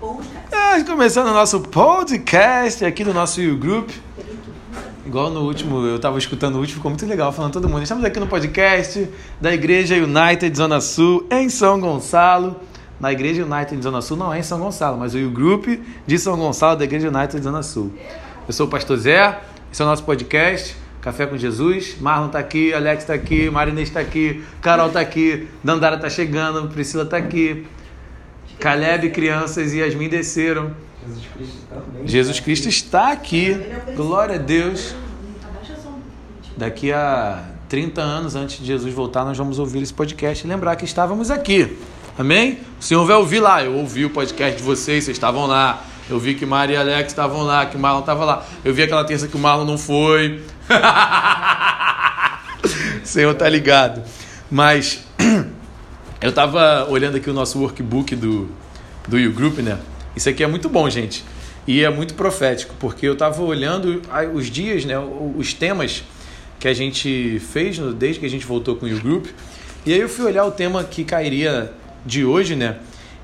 Ah, começando o nosso podcast aqui do nosso Group. Igual no último, eu estava escutando o último, ficou muito legal falando todo mundo. Estamos aqui no podcast da Igreja United Zona Sul, em São Gonçalo. Na Igreja United Zona Sul, não é em São Gonçalo, mas o Group de São Gonçalo da Igreja United Zona Sul. Eu sou o Pastor Zé, esse é o nosso podcast. Café com Jesus. Marlon está aqui, Alex está aqui, Marinês está aqui, Carol está aqui, Dandara está chegando, Priscila está aqui. Caleb, crianças e Yasmin desceram. Jesus Cristo está aqui. Glória a Deus. Daqui a 30 anos antes de Jesus voltar, nós vamos ouvir esse podcast e lembrar que estávamos aqui. Amém? O Senhor vai ouvir lá. Eu ouvi o podcast de vocês, vocês estavam lá. Eu vi que Maria e Alex estavam lá, que Marlon estava lá. Eu vi aquela terça que o Marlon não foi. o Senhor tá ligado. Mas eu estava olhando aqui o nosso workbook do, do U-Group, né? Isso aqui é muito bom, gente. E é muito profético, porque eu estava olhando os dias, né, os temas que a gente fez desde que a gente voltou com o U-Group. E aí eu fui olhar o tema que cairia de hoje, né?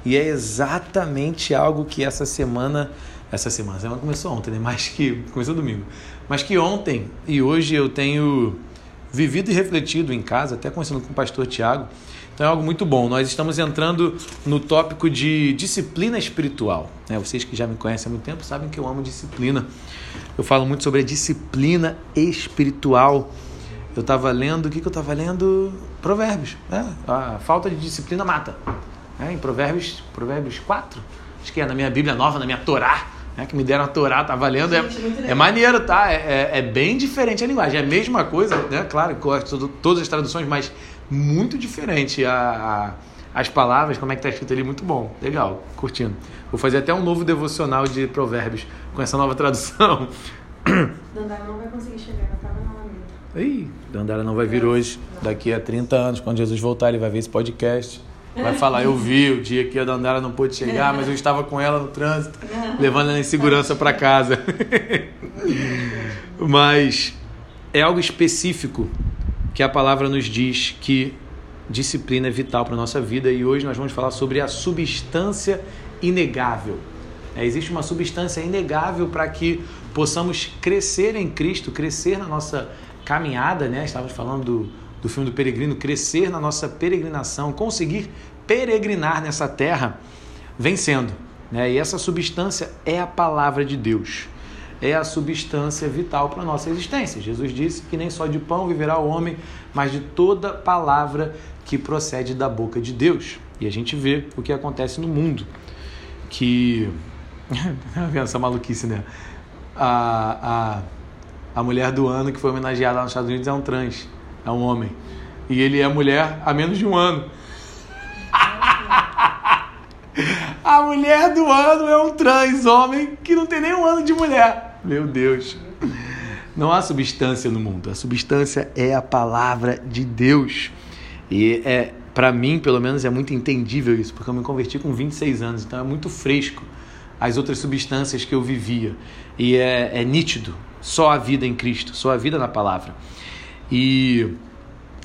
E é exatamente algo que essa semana, essa semana, semana começou ontem, né? Mas que começou domingo. Mas que ontem e hoje eu tenho vivido e refletido em casa, até conversando com o pastor Tiago, então é algo muito bom. Nós estamos entrando no tópico de disciplina espiritual. Né? Vocês que já me conhecem há muito tempo sabem que eu amo disciplina. Eu falo muito sobre a disciplina espiritual. Eu estava lendo, o que, que eu estava lendo? Provérbios. Né? A falta de disciplina mata. É, em Provérbios, Provérbios 4, acho que é na minha Bíblia nova, na minha Torá, né, que me deram a Torá, tá valendo. É, é maneiro, tá? É, é, é, bem diferente a linguagem. É a mesma coisa, né? Claro, todas as traduções, mas muito diferente a, a, as palavras, como é que está escrito ali, muito bom. Legal, curtindo. Vou fazer até um novo devocional de provérbios com essa nova tradução. Dandara não vai conseguir chegar, ela estava na lamenta. Ih, Dandara não vai vir hoje. Daqui a 30 anos, quando Jesus voltar, ele vai ver esse podcast. Vai falar, eu vi o dia que a Dandara não pôde chegar, mas eu estava com ela no trânsito, levando ela em segurança para casa. mas é algo específico que a palavra nos diz que disciplina é vital para a nossa vida e hoje nós vamos falar sobre a substância inegável. É, existe uma substância inegável para que possamos crescer em Cristo, crescer na nossa caminhada, né? Estávamos falando do, do filme do peregrino, crescer na nossa peregrinação, conseguir peregrinar nessa terra vencendo. Né? E essa substância é a palavra de Deus é a substância vital para a nossa existência. Jesus disse que nem só de pão viverá o homem, mas de toda palavra que procede da boca de Deus. E a gente vê o que acontece no mundo. Que. essa maluquice, né? A, a, a mulher do ano que foi homenageada nos Estados Unidos é um trans, é um homem. E ele é mulher há menos de um ano. A mulher do ano é um trans homem que não tem nem um ano de mulher. Meu Deus. Não há substância no mundo. A substância é a palavra de Deus. E é, para mim, pelo menos, é muito entendível isso, porque eu me converti com 26 anos, então é muito fresco as outras substâncias que eu vivia. E é, é nítido só a vida em Cristo, só a vida na palavra. E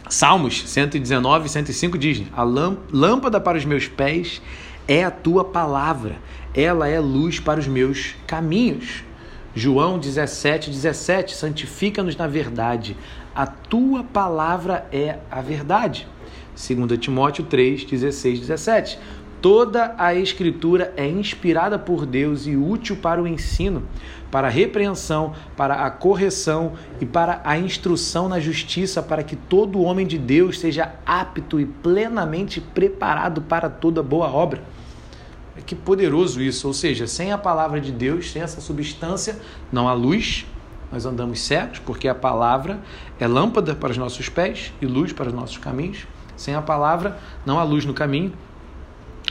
Salmos 119, 105 diz: A lâmpada para os meus pés é a tua palavra, ela é luz para os meus caminhos. João 17, 17, santifica-nos na verdade, a tua palavra é a verdade. 2 Timóteo 3, 16, 17. Toda a Escritura é inspirada por Deus e útil para o ensino, para a repreensão, para a correção e para a instrução na justiça, para que todo homem de Deus seja apto e plenamente preparado para toda boa obra. Que poderoso isso! Ou seja, sem a palavra de Deus, sem essa substância, não há luz, nós andamos cegos, porque a palavra é lâmpada para os nossos pés e luz para os nossos caminhos. Sem a palavra, não há luz no caminho.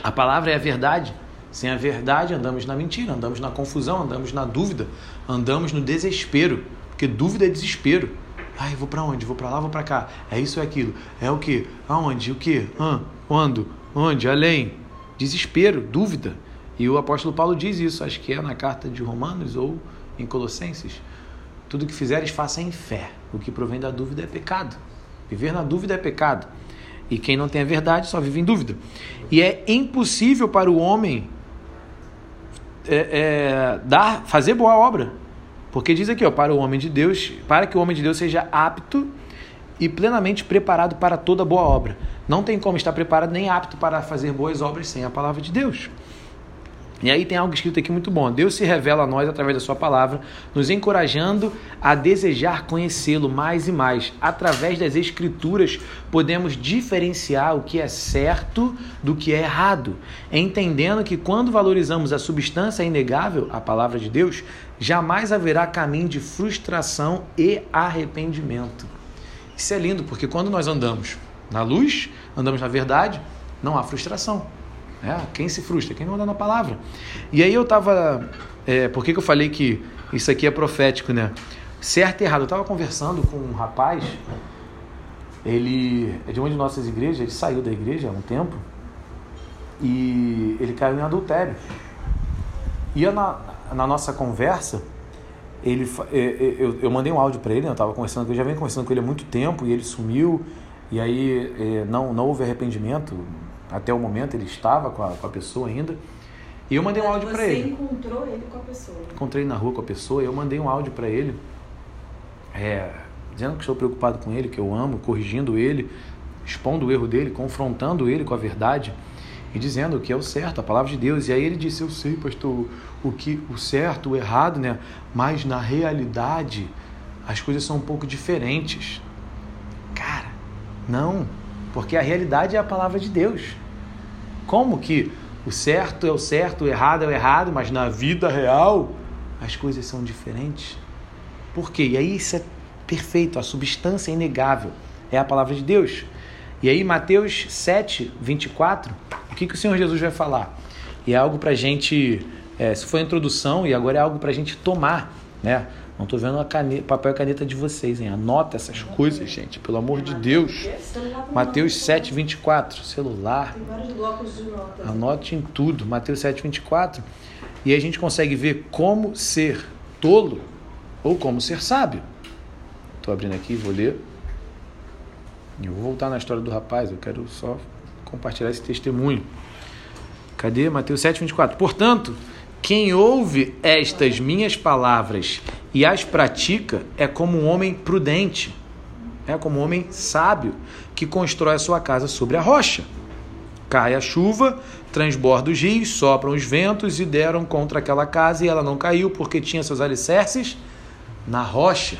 A palavra é a verdade. Sem a verdade, andamos na mentira, andamos na confusão, andamos na dúvida, andamos no desespero, porque dúvida é desespero. Ai, vou para onde? Vou para lá, vou para cá. É isso ou é aquilo? É o que? Aonde? O que? Hã? Quando? Onde? Além? Desespero, dúvida. E o apóstolo Paulo diz isso, acho que é na carta de Romanos ou em Colossenses. Tudo que fizeres, faça em fé. O que provém da dúvida é pecado. Viver na dúvida é pecado. E quem não tem a verdade só vive em dúvida. E é impossível para o homem é, é, dar, fazer boa obra. Porque diz aqui, ó, para o homem de Deus, para que o homem de Deus seja apto e plenamente preparado para toda boa obra. Não tem como estar preparado nem apto para fazer boas obras sem a palavra de Deus. E aí tem algo escrito aqui muito bom. Deus se revela a nós através da sua palavra, nos encorajando a desejar conhecê-lo mais e mais. Através das escrituras podemos diferenciar o que é certo do que é errado, entendendo que quando valorizamos a substância inegável, a palavra de Deus, jamais haverá caminho de frustração e arrependimento. Isso é lindo, porque quando nós andamos na luz, andamos na verdade, não há frustração. É, quem se frustra? Quem não anda na palavra. E aí eu estava. É, por que, que eu falei que isso aqui é profético, né? Certo e errado. Eu estava conversando com um rapaz, ele é de uma de nossas igrejas, ele saiu da igreja há um tempo e ele caiu em adultério. E na, na nossa conversa, ele, é, é, eu, eu mandei um áudio para ele, né? eu estava conversando com ele, já venho conversando com ele há muito tempo e ele sumiu. E aí é, não, não houve arrependimento, até o momento ele estava com a, com a pessoa ainda. E eu mandei um áudio para ele. Você encontrou ele com a pessoa? Encontrei na rua com a pessoa e eu mandei um áudio para ele, é, dizendo que estou preocupado com ele, que eu amo, corrigindo ele, expondo o erro dele, confrontando ele com a verdade e dizendo o que é o certo, a palavra de Deus. E aí ele disse: Eu sei, pastor, o que o certo, o errado, né? Mas na realidade as coisas são um pouco diferentes. Cara, não. Porque a realidade é a palavra de Deus. Como que o certo é o certo, o errado é o errado, mas na vida real as coisas são diferentes? Por quê? E aí isso é perfeito, a substância é inegável, é a palavra de Deus. E aí, Mateus 7, 24, o que, que o Senhor Jesus vai falar? E é algo para a gente, é, isso foi a introdução e agora é algo para a gente tomar, né? Não estou vendo a caneta, papel e caneta de vocês, hein? Anota essas coisas, gente, pelo amor de Deus. Mateus 7, 24, celular. Anote em tudo. Mateus 7, 24. E a gente consegue ver como ser tolo ou como ser sábio. Estou abrindo aqui, vou ler. Eu vou voltar na história do rapaz, eu quero só compartilhar esse testemunho. Cadê? Mateus 7, 24. Portanto, quem ouve estas minhas palavras e as pratica é como um homem prudente, é como um homem sábio que constrói a sua casa sobre a rocha. Cai a chuva, transborda os rios, sopram os ventos e deram contra aquela casa e ela não caiu porque tinha seus alicerces na rocha.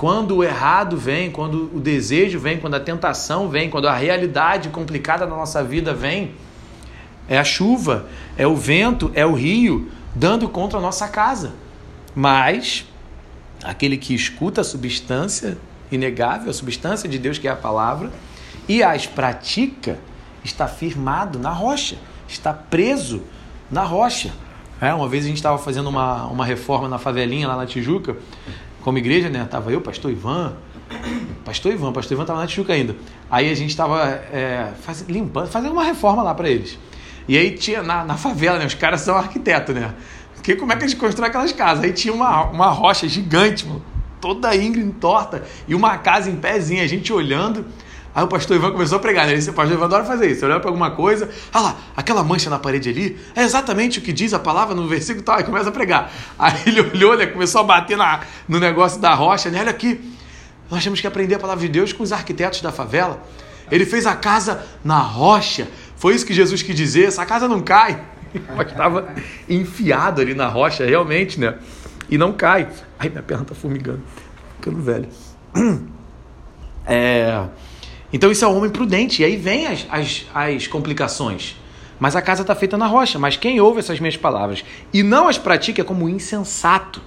Quando o errado vem, quando o desejo vem, quando a tentação vem, quando a realidade complicada da nossa vida vem, é a chuva, é o vento, é o rio dando contra a nossa casa. Mas aquele que escuta a substância inegável, a substância de Deus que é a palavra, e as pratica, está firmado na rocha, está preso na rocha. É, uma vez a gente estava fazendo uma, uma reforma na favelinha lá na Tijuca, como igreja, né? Tava eu, pastor Ivan, pastor Ivan, pastor Ivan estava na Tijuca ainda. Aí a gente estava é, faz, limpando, fazendo uma reforma lá para eles. E aí tinha na, na favela, né? Os caras são arquitetos, né? Porque como é que gente constrói aquelas casas? Aí tinha uma, uma rocha gigante, mano, toda íngreme, torta, e uma casa em pezinha, a gente olhando. Aí o pastor Ivan começou a pregar, né? Ele o pastor Ivan adora fazer isso. Olhar para alguma coisa, ah lá, aquela mancha na parede ali, é exatamente o que diz a palavra no versículo tal, e começa a pregar. Aí ele olhou, né? Começou a bater na, no negócio da rocha, né? Olha aqui, nós temos que aprender a palavra de Deus com os arquitetos da favela. Ele fez a casa na rocha. Foi isso que Jesus quis dizer, essa casa não cai. mas estava enfiado ali na rocha, realmente, né? E não cai. Ai, minha perna tá formigando. Ficando velho. É... Então isso é o homem prudente. E aí vem as, as, as complicações. Mas a casa está feita na rocha. Mas quem ouve essas minhas palavras e não as pratica é como insensato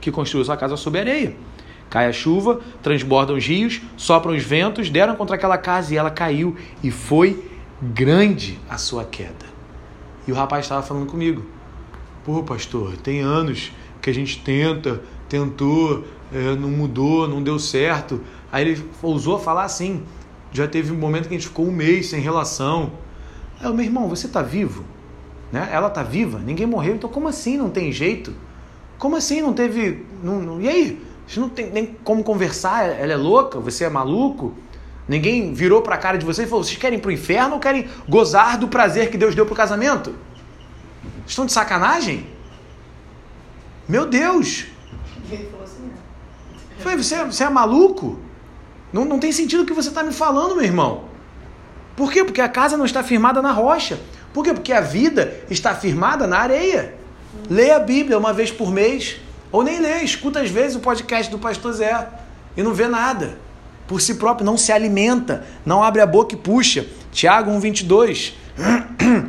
que construiu sua casa sob areia. Cai a chuva, transbordam os rios, sopram os ventos, deram contra aquela casa e ela caiu. E foi grande a sua queda. E o rapaz estava falando comigo: Pô, pastor, tem anos que a gente tenta, tentou, é, não mudou, não deu certo. Aí ele ousou falar assim: já teve um momento que a gente ficou um mês sem relação. Aí eu, meu irmão, você está vivo? Né? Ela está viva? Ninguém morreu, então como assim não tem jeito? Como assim não teve. Não, não... E aí? Você não tem nem como conversar? Ela é louca? Você é maluco? Ninguém virou para a cara de vocês e falou: vocês querem ir para o inferno ou querem gozar do prazer que Deus deu para o casamento? Estão de sacanagem? Meu Deus! Assim, né? Falei, você, é- você é maluco? Não, não tem sentido o que você está me falando, meu irmão. Por quê? Porque a casa não está firmada na rocha. Por quê? Porque a vida está firmada na areia. Leia a Bíblia uma vez por mês. Ou nem lê, escuta às vezes o podcast do pastor Zé. E não vê nada. Por si próprio, não se alimenta. Não abre a boca e puxa. Tiago 1,22.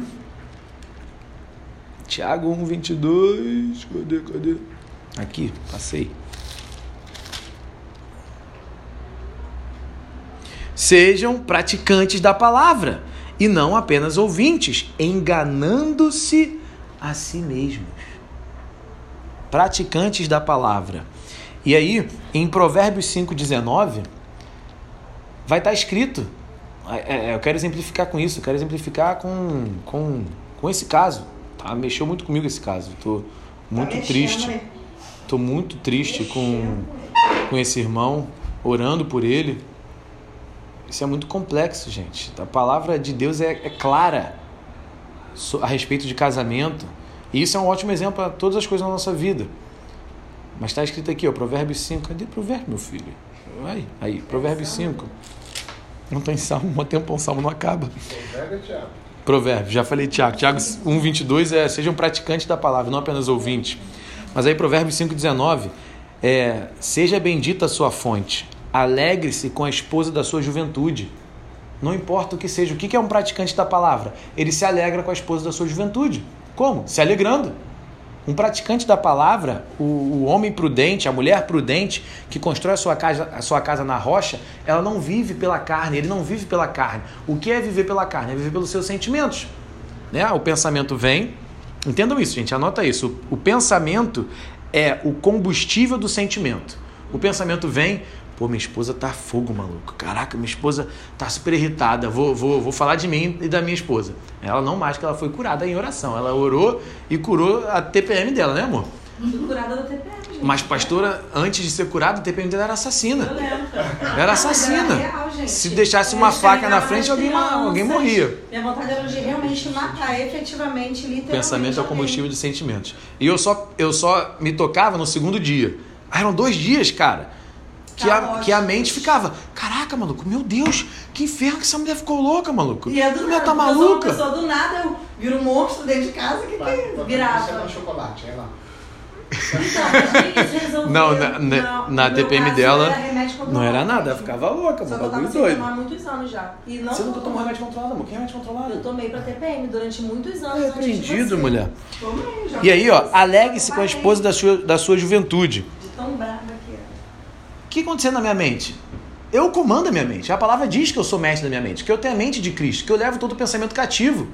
Tiago 1,22. Cadê, cadê? Aqui, passei. Sejam praticantes da palavra e não apenas ouvintes, enganando-se a si mesmos. Praticantes da palavra. E aí, em Provérbios 5,19, vai estar escrito. é, é, Eu quero exemplificar com isso, eu quero exemplificar com, com, com esse caso. Tá? Mexeu muito comigo esse caso. Estou muito Tá triste. Estou muito triste com, com esse irmão, orando por ele. Isso é muito complexo, gente. A palavra de Deus é, é clara a respeito de casamento. E isso é um ótimo exemplo para todas as coisas na nossa vida. Mas está escrito aqui, ó, Provérbios 5. Cadê Provérbio, meu filho? Aí, aí, Provérbios 5. Não tem salmo, um salmo não acaba. Pega, Thiago. Provérbio, já falei Tiago. Tiago 1,22 é sejam praticantes da palavra, não apenas ouvintes. Mas aí Provérbios 5,19 é seja bendita a sua fonte, alegre-se com a esposa da sua juventude. Não importa o que seja, o que é um praticante da palavra? Ele se alegra com a esposa da sua juventude. Como? Se alegrando. Um praticante da palavra, o, o homem prudente, a mulher prudente, que constrói a sua, casa, a sua casa na rocha, ela não vive pela carne, ele não vive pela carne. O que é viver pela carne? É viver pelos seus sentimentos. Né? O pensamento vem. Entendam isso, gente, anota isso. O, o pensamento é o combustível do sentimento. O pensamento vem, pô, minha esposa tá fogo, maluco. Caraca, minha esposa tá super irritada. Vou, vou, vou falar de mim e da minha esposa. Ela não mais que ela foi curada em oração. Ela orou e curou a TPM dela, né, amor? Curada da TPM, gente. Mas pastora, antes de ser curada, a TPM dela era assassina. Eu lembro. Era Era assassina. real, gente. Se deixasse uma faca na frente, alguém, alguém morria. Minha vontade era de realmente matar, efetivamente, literalmente. Pensamento é o combustível de sentimentos. E eu só, eu só me tocava no segundo dia. Ah, eram dois dias, cara. Que a, Caótico. que a mente ficava, caraca, maluco, meu Deus, que inferno que essa mulher ficou louca, maluco. E é do a mulher nada, tá eu sou uma maluca. pessoa do nada, eu viro um monstro dentro de casa, que Vai, que vai, virava? é chocolate, aí lá. Então? Não, na- na- Não, na TPM dela, era. Não era nada, ela ficava louca, Só que eu tava sem doido. tomar muitos anos já. E não Você nunca tomou remédio controlado, amor? Que remédio controlado? Eu tomei pra TPM durante muitos anos. É repreendido, mulher. Tomei, já E aí, ó, alegre-se com a esposa da sua, da sua juventude. De tão brava que era. O que aconteceu na minha mente? Eu comando a minha mente. A palavra diz que eu sou mestre da minha mente, que eu tenho a mente de Cristo, que eu levo todo o pensamento cativo.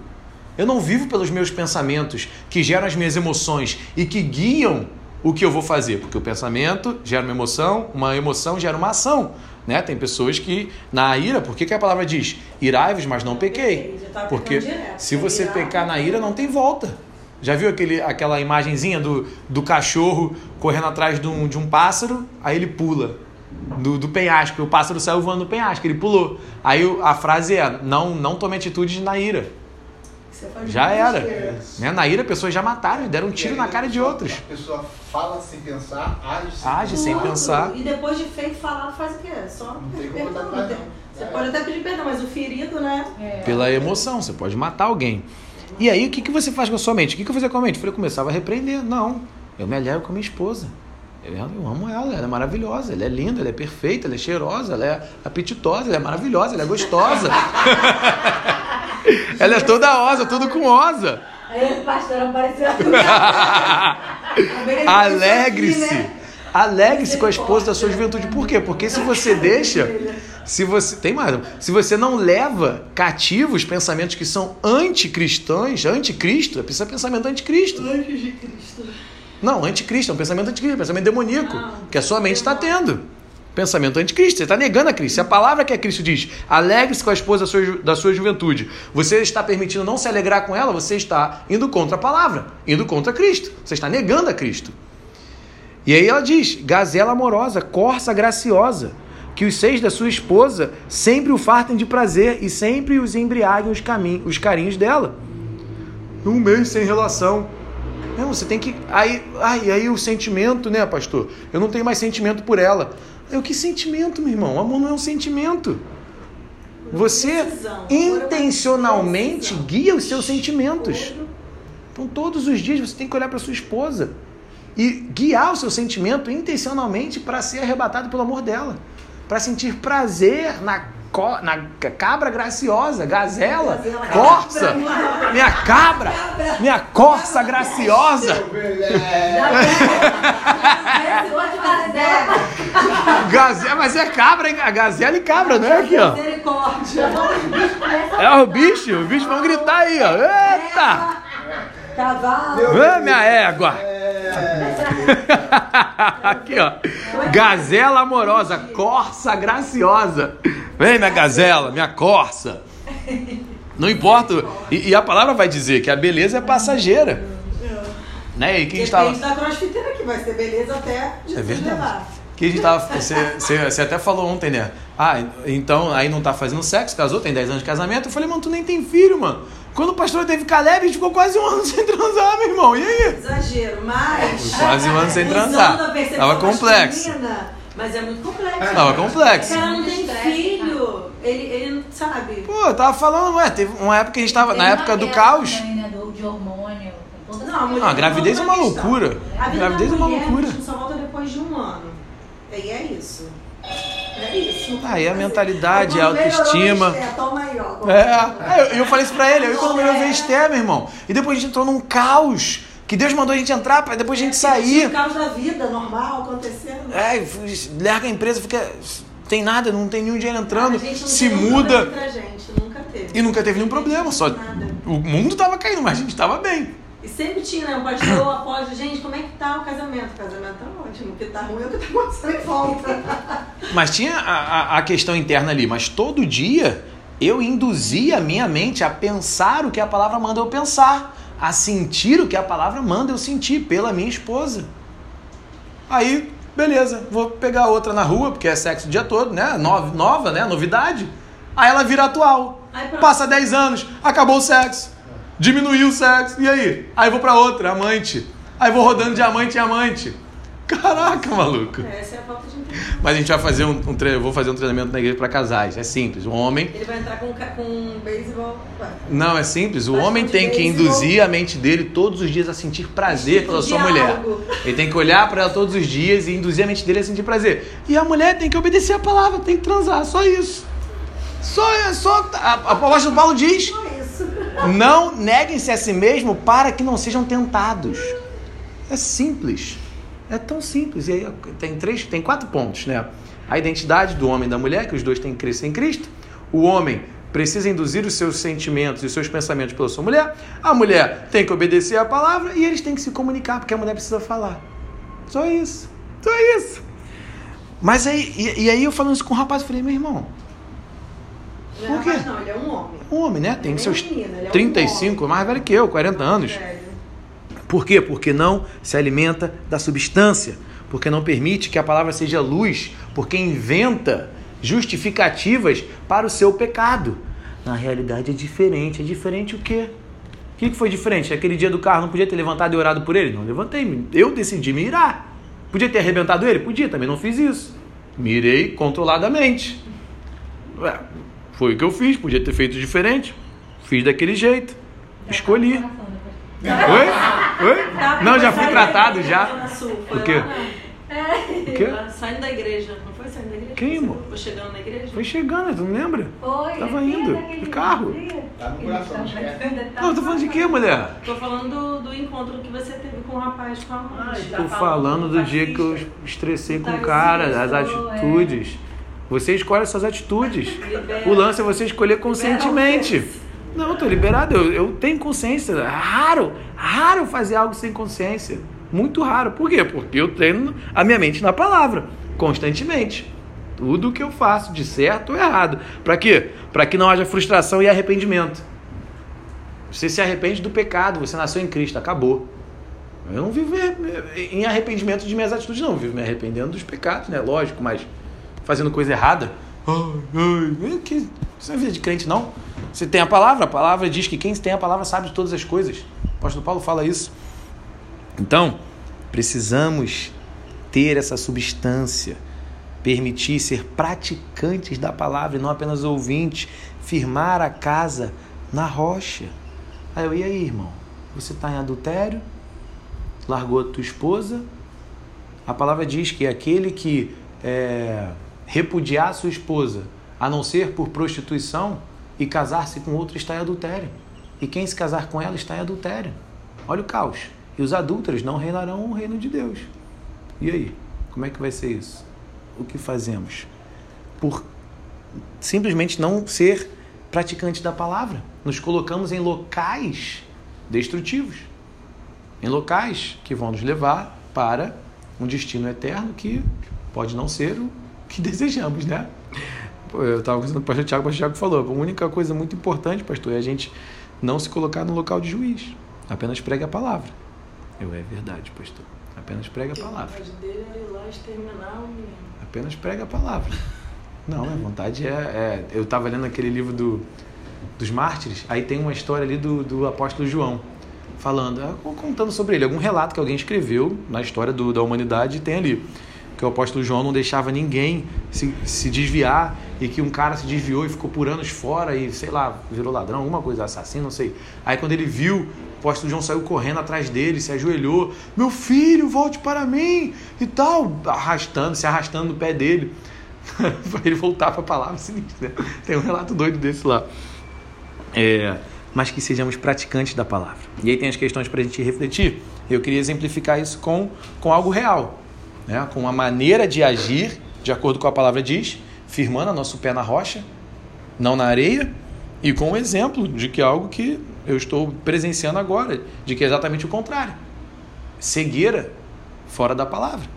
Eu não vivo pelos meus pensamentos que geram as minhas emoções e que guiam o que eu vou fazer, porque o pensamento gera uma emoção, uma emoção gera uma ação. Né? Tem pessoas que, na ira, por que, que a palavra diz? Irai-vos, mas não pequei. Tava Porque se você Irar, pecar na ira, não tem volta. Já viu aquele, aquela imagenzinha do, do cachorro correndo atrás de um, de um pássaro, aí ele pula do, do penhasco, o pássaro saiu voando do penhasco, ele pulou. Aí a frase é: não, não tome atitudes na ira. Você faz Já era. Né? Na ira, pessoas já mataram, deram um tiro na cara de a outros. pessoa fala sem pensar, age sem Age sem pensar. E depois de feito falado, faz o quê? Só Não tem como perdão. Você É. pode até pedir perdão, mas o ferido, né? Pela emoção, você pode matar alguém. E aí, o que, que você faz com a sua mente? O que, que eu fazia com a mente? Eu falei, eu começava a repreender. Não, eu me alegro com a minha esposa. Eu, eu amo ela, ela é maravilhosa, ela é linda, ela é perfeita, ela é cheirosa, ela é apetitosa, ela é maravilhosa, ela é gostosa. ela é toda osa, tudo com osa. Aí o pastor apareceu. Alegre-se. Alegre-se com a esposa da sua juventude. Por quê? Porque se você deixa, se você tem mais, se você não leva cativo os pensamentos que são anticristãos, anticristo, é pensamento anticristo. Anjos de Cristo. Não, anticristo, é um pensamento anticristo, é um pensamento demoníaco, Não. que a sua mente está tendo. Pensamento anticristo, você está negando a Cristo. Se a palavra que é Cristo diz, alegre-se com a esposa da sua, da sua juventude, você está permitindo não se alegrar com ela, você está indo contra a palavra, indo contra Cristo. Você está negando a Cristo. E aí ela diz: gazela amorosa, corça graciosa, que os seios da sua esposa sempre o fartem de prazer e sempre os embriaguem os, caminhos, os carinhos dela. Um mês sem relação. Não, você tem que. Aí, aí, aí o sentimento, né, pastor? Eu não tenho mais sentimento por ela. Eu, que sentimento, meu irmão? O amor não é um sentimento. Você Decisão. intencionalmente guia os seus sentimentos. Então, todos os dias você tem que olhar para sua esposa e guiar o seu sentimento intencionalmente para ser arrebatado pelo amor dela, para sentir prazer na, co- na cabra graciosa, gazela, Gazela. corça, minha cabra, minha corça graciosa, gazela, mas é cabra, hein? A gazela e cabra, não é aqui, ó. Misericórdia. É o bicho, os bichos vão gritar aí, ó. Eita! Cavalo. Ê, minha égua! Aqui, ó. Gazela amorosa, corça graciosa. Vem, minha gazela, minha corça. Não importa. E, e a palavra vai dizer que a beleza é passageira. Né? E quem estava. Depende da crossfiteira que vai ser beleza até Jesus É verdade. levar. Que a gente tava. Você, você, você até falou ontem, né? Ah, então aí não tá fazendo sexo, casou, tem 10 anos de casamento. Eu falei, mano, tu nem tem filho, mano. Quando o pastor teve Caleb, a gente ficou quase um ano sem transar, meu irmão. E aí? Exagero, mas. Quase um ano sem transar. a Tava complexo. masculina, Mas é muito complexo. Tava O complexo. cara não tem filho. Ele, ele não sabe. Pô, eu tava falando, ué, teve uma época que a gente tava. Na época do caos. Também, né, do, de hormônio. toda Não, a a gravidez é uma não questão. loucura. A vida Gravidez da é uma loucura. a gente só volta depois de um ano. E é isso. É isso. Ah, e a mentalidade, Aí, a melhorou, autoestima. Aí, ó. É, eu, falei isso pra ele, eu quando melhor ver Esther, meu irmão. E depois a gente entrou num caos. Que Deus mandou a gente entrar pra depois a gente O sair. caos da vida normal acontecendo. É, larga a empresa, fica. Tem nada, não tem nenhum dinheiro entrando, A gente não se muda. gente, nunca teve. E nunca teve nenhum problema, só. Nada. O mundo tava caindo, mas a gente tava bem. E sempre tinha, né? Um pastor após, gente, como é que tá o casamento? O casamento tá ótimo. O que tá ruim é o que tá acontecendo em volta. Mas tinha a, a- a questão interna ali, mas todo dia eu induzia a minha mente a pensar o que a palavra manda eu pensar, a sentir o que a palavra manda eu sentir pela minha esposa. Aí, beleza, vou pegar outra na rua, porque é sexo o dia todo, né? Nova, nova né? Novidade. Aí ela vira atual. Aí. Passa 10 anos, acabou o sexo. Diminuiu o sexo. E aí? Aí vou pra outra, amante. Aí vou rodando de amante em amante. Caraca, maluco. Essa é a falta de entendimento. Mas a gente vai fazer um, um tre- eu vou fazer um treinamento na igreja para casais. É simples. O homem. Ele vai entrar com, com um beisebol. Não, é simples. O homem tem que induzir a mente dele todos os dias a sentir prazer pela sua mulher. Ele tem que olhar para ela todos os dias e induzir a mente dele a sentir prazer. E a mulher tem que obedecer a palavra, tem que transar. Só isso. Só é só. A, a apóstolo Paulo diz. Não neguem-se a si mesmo para que não sejam tentados. É simples. É tão simples. E aí tem três, tem quatro pontos, né? A identidade do homem e da mulher, que os dois têm que crescer em Cristo. O homem precisa induzir os seus sentimentos e os seus pensamentos pela sua mulher. A mulher tem que obedecer a palavra e eles têm que se comunicar, porque a mulher precisa falar. Só isso. Só isso. Mas aí, e, e aí eu falando isso com o rapaz, eu falei, meu irmão, Não é Por quê? não, ele é um homem. um homem, né? Tem Ele é seus menino, ele é um 35, mais velho que eu, 40 anos. Velho. Por quê? Porque não se alimenta da substância, porque não permite que a palavra seja luz, porque inventa justificativas para o seu pecado. Na realidade é diferente. É diferente o quê? O que que foi diferente? Aquele dia do carro não podia ter levantado e orado por ele? Não levantei. Eu decidi me irar. Podia ter arrebentado ele? Podia, também não fiz isso. Mirei controladamente. Ué, foi o que eu fiz, podia ter feito diferente. Fiz daquele jeito. Escolhi. Oi? Oi? Tá, Não, já fui tratado já. O quê? não. O quê? Saindo da igreja. Não foi saindo da igreja? Quem, amor? Foi chegando na igreja? Foi chegando, tu não lembra? Foi, Tava indo, de carro. Tá no coração, esquece. Não, eu tô falando de quê, mulher? Tô falando do, encontro que você teve com o rapaz, com a amante. Tô falando do dia que eu estressei com o cara, as atitudes. Você escolhe as suas atitudes. O lance é você escolher conscientemente. Não, tô liberado. Eu, eu tenho consciência. É raro, raro fazer algo sem consciência. Muito raro. Por quê? Porque eu treino a minha mente na palavra, constantemente. Tudo que eu faço, de certo ou errado. Para quê? Para que não haja frustração e arrependimento. Você se arrepende do pecado, você nasceu em Cristo, acabou. Eu não vivo em- em arrependimento de minhas atitudes, não. Eu vivo me arrependendo dos pecados, né? Lógico, mas fazendo coisa errada. Ai. Que, isso não é vida de crente, não. Você tem a palavra, a palavra diz que quem tem a palavra sabe de todas as coisas. O apóstolo Paulo fala isso. Então, precisamos ter essa substância, permitir ser praticantes da palavra e não apenas ouvintes, firmar a casa na rocha. Aí eu, e aí, irmão? Você está em adultério? Largou a tua esposa? A palavra diz que aquele que é, repudiar sua esposa, a não ser por prostituição, e casar-se com outra está em adultério. E quem se casar com ela está em adultério. Olha o caos. E os adúlteros não reinarão o reino de Deus. E aí? Como é que vai ser isso? O que fazemos? Por simplesmente não ser praticantes da palavra. Nos colocamos em locais destrutivos. Em locais que vão nos levar para um destino eterno que pode não ser o que desejamos, né? Eu estava conversando com o pastor Tiago, o pastor Tiago falou, a única coisa muito importante, pastor, é a gente não se colocar no local de juiz. Apenas pregue a palavra. Eu, é verdade, pastor. Apenas prega a palavra. A vontade dele é ir lá exterminar o menino. Apenas prega a palavra. Não, a vontade é. é eu estava lendo aquele livro do, dos mártires, aí tem uma história ali do, do apóstolo João, falando, é, contando sobre ele, algum relato que alguém escreveu na história do, da humanidade, tem ali que o apóstolo João não deixava ninguém se, se desviar e que um cara se desviou e ficou por anos fora e, sei lá, virou ladrão, alguma coisa, assassino, não sei. Aí quando ele viu, o apóstolo João saiu correndo atrás dele, se ajoelhou, meu filho, volte para mim e tal, arrastando, se arrastando no pé dele. para ele voltar para a palavra sinistra. Né? Tem um relato doido desse lá. É, mas que sejamos praticantes da palavra. E aí tem as questões para a gente refletir. Eu queria exemplificar isso com, com algo real né? com uma maneira de agir, de acordo com a palavra diz, firmando nosso pé na rocha, não na areia, e com o exemplo de que é algo que eu estou presenciando agora, de que é exatamente o contrário. Cegueira fora da palavra.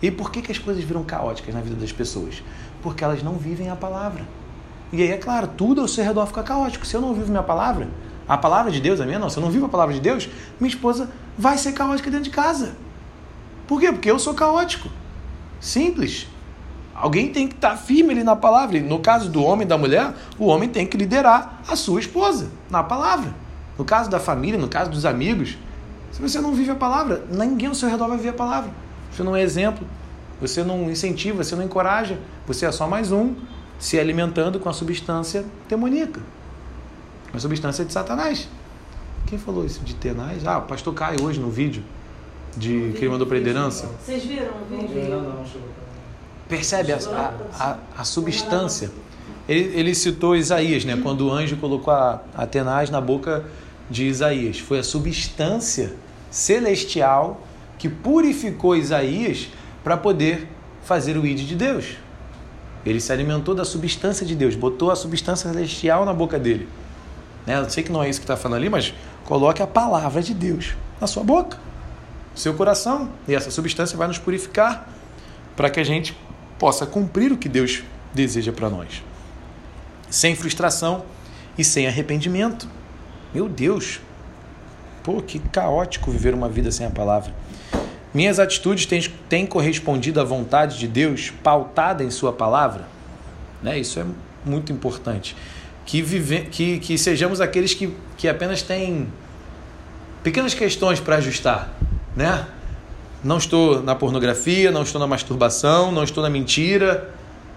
E por que, que as coisas viram caóticas na vida das pessoas? Porque elas não vivem a palavra. E aí, é claro, tudo ao seu redor fica caótico. Se eu não vivo minha palavra, a palavra de Deus, a minha não, se eu não vivo a palavra de Deus, minha esposa vai ser caótica dentro de casa. Por quê? Porque eu sou caótico. Simples. Alguém tem que estar firme ali na palavra. No caso do homem e da mulher, o homem tem que liderar a sua esposa na palavra. No caso da família, no caso dos amigos, se você não vive a palavra, ninguém ao seu redor vai viver a palavra. Você não é exemplo, você não incentiva, você não encoraja, você é só mais um se alimentando com a substância demoníaca, a substância de Satanás. Quem falou isso de tenaz? Ah, o pastor Caio hoje no vídeo de que ele mandou para liderança? Vocês viram o vídeo? Não, não, Percebe a, a, a, a substância? Ele, ele, citou Isaías, né? Quando o anjo colocou a, a tenaz na boca de Isaías. Foi a substância celestial que purificou Isaías para poder fazer o id de Deus. Ele se alimentou da substância de Deus, botou a substância celestial na boca dele. Né? Eu sei que não é isso que está falando ali, mas coloque a palavra de Deus na sua boca seu coração. E essa substância vai nos purificar para que a gente possa cumprir o que Deus deseja para nós. Sem frustração e sem arrependimento. Meu Deus! Pô, que caótico viver uma vida sem a palavra. Minhas atitudes têm, têm correspondido à vontade de Deus pautada em Sua palavra? Né? Isso é muito importante. Que, vive, que, que sejamos aqueles que, que apenas têm pequenas questões para ajustar né? Não estou na pornografia, não estou na masturbação, não estou na mentira,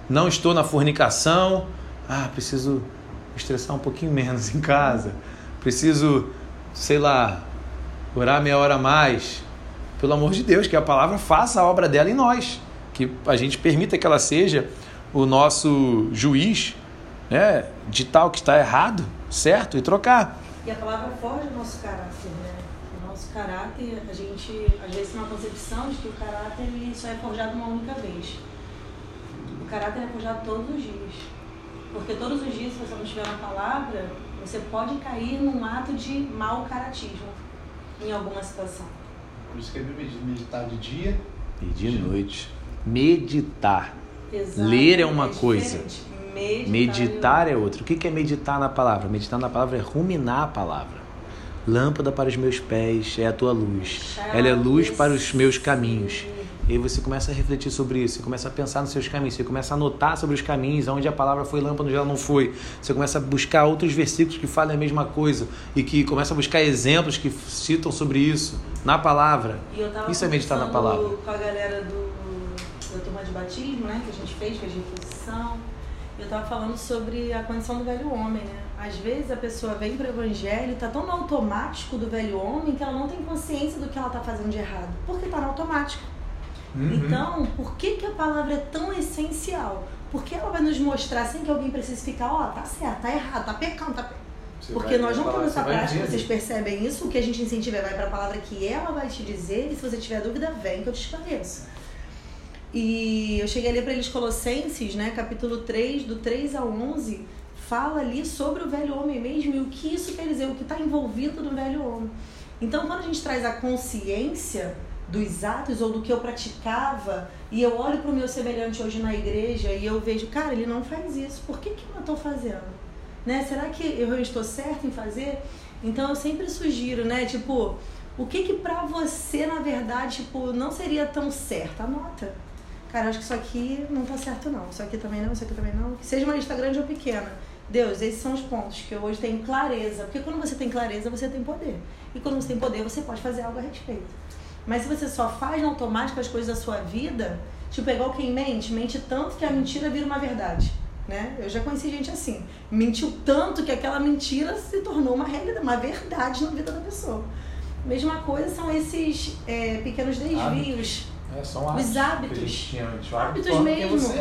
não estou na fornicação. Ah, preciso estressar um pouquinho menos em casa. Preciso, sei lá, orar meia hora a mais. Pelo amor de Deus, que a palavra faça a obra dela em nós. Que a gente permita que ela seja o nosso juiz, né? De tal que está errado, certo? E trocar. E a palavra forja o nosso caráter, né? Caráter, a gente às vezes tem uma concepção de que o caráter ele só é forjado uma única vez. O caráter é forjado todos os dias. Porque todos os dias, se você não estiver na palavra, você pode cair num ato de mau caratismo em alguma situação. Por isso que é meditar de dia e de noite. Meditar. Exato, Ler é uma é coisa. Meditar, meditar é outra. O que é meditar na palavra? Meditar na palavra é ruminar a palavra. Lâmpada para os meus pés é a tua luz. Ela é luz para os meus caminhos. E aí você começa a refletir sobre isso, você começa a pensar nos seus caminhos, você começa a anotar sobre os caminhos, onde a palavra foi lâmpada, onde ela não foi. Você começa a buscar outros versículos que falem a mesma coisa e que começa a buscar exemplos que citam sobre isso na palavra. Isso é meditar na palavra. com a galera do, da turma de batismo, né? Que a gente fez, fez. Eu tava falando sobre a condição do velho homem, né? Às vezes a pessoa vem para o evangelho e tá tão no automático do velho homem que ela não tem consciência do que ela tá fazendo de errado. Porque tá no automático. Uhum. Então, por que, que a palavra é tão essencial? Porque ela vai nos mostrar sem que alguém precise ficar, ó, tá certo, tá errado, tá pecando, tá pecando. Você Porque nós não temos essa prática, vocês percebem isso? O que a gente incentiva é vai para a palavra que ela vai te dizer, e se você tiver dúvida, vem que eu te esclareço. E eu cheguei a ler para eles Colossenses, né, capítulo 3, do 3 ao 11, fala ali sobre o velho homem mesmo e o que isso quer dizer, o que está envolvido no velho homem. Então, quando a gente traz a consciência dos atos ou do que eu praticava, e eu olho para o meu semelhante hoje na igreja e eu vejo, cara, ele não faz isso, por que, que eu não estou fazendo? Né? Será que eu estou certo em fazer? Então eu sempre sugiro, né? Tipo, o que que pra você, na verdade, tipo, não seria tão certo? Anota. Cara, acho que isso aqui não tá certo não. Isso aqui também não, isso aqui também não. Seja uma lista grande ou pequena. Deus, esses são os pontos que eu hoje tenho clareza. Porque quando você tem clareza, você tem poder. E quando você tem poder, você pode fazer algo a respeito. Mas se você só faz no automático as coisas da sua vida, tipo, é igual quem mente, mente tanto que a mentira vira uma verdade. Né? Eu já conheci gente assim. Mentiu tanto que aquela mentira se tornou uma realidade, uma verdade na vida da pessoa. Mesma coisa são esses é, pequenos desvios É, são Os hábitos. hábitos. que a gente tinha antes. O Hábitos forma quem mesmo.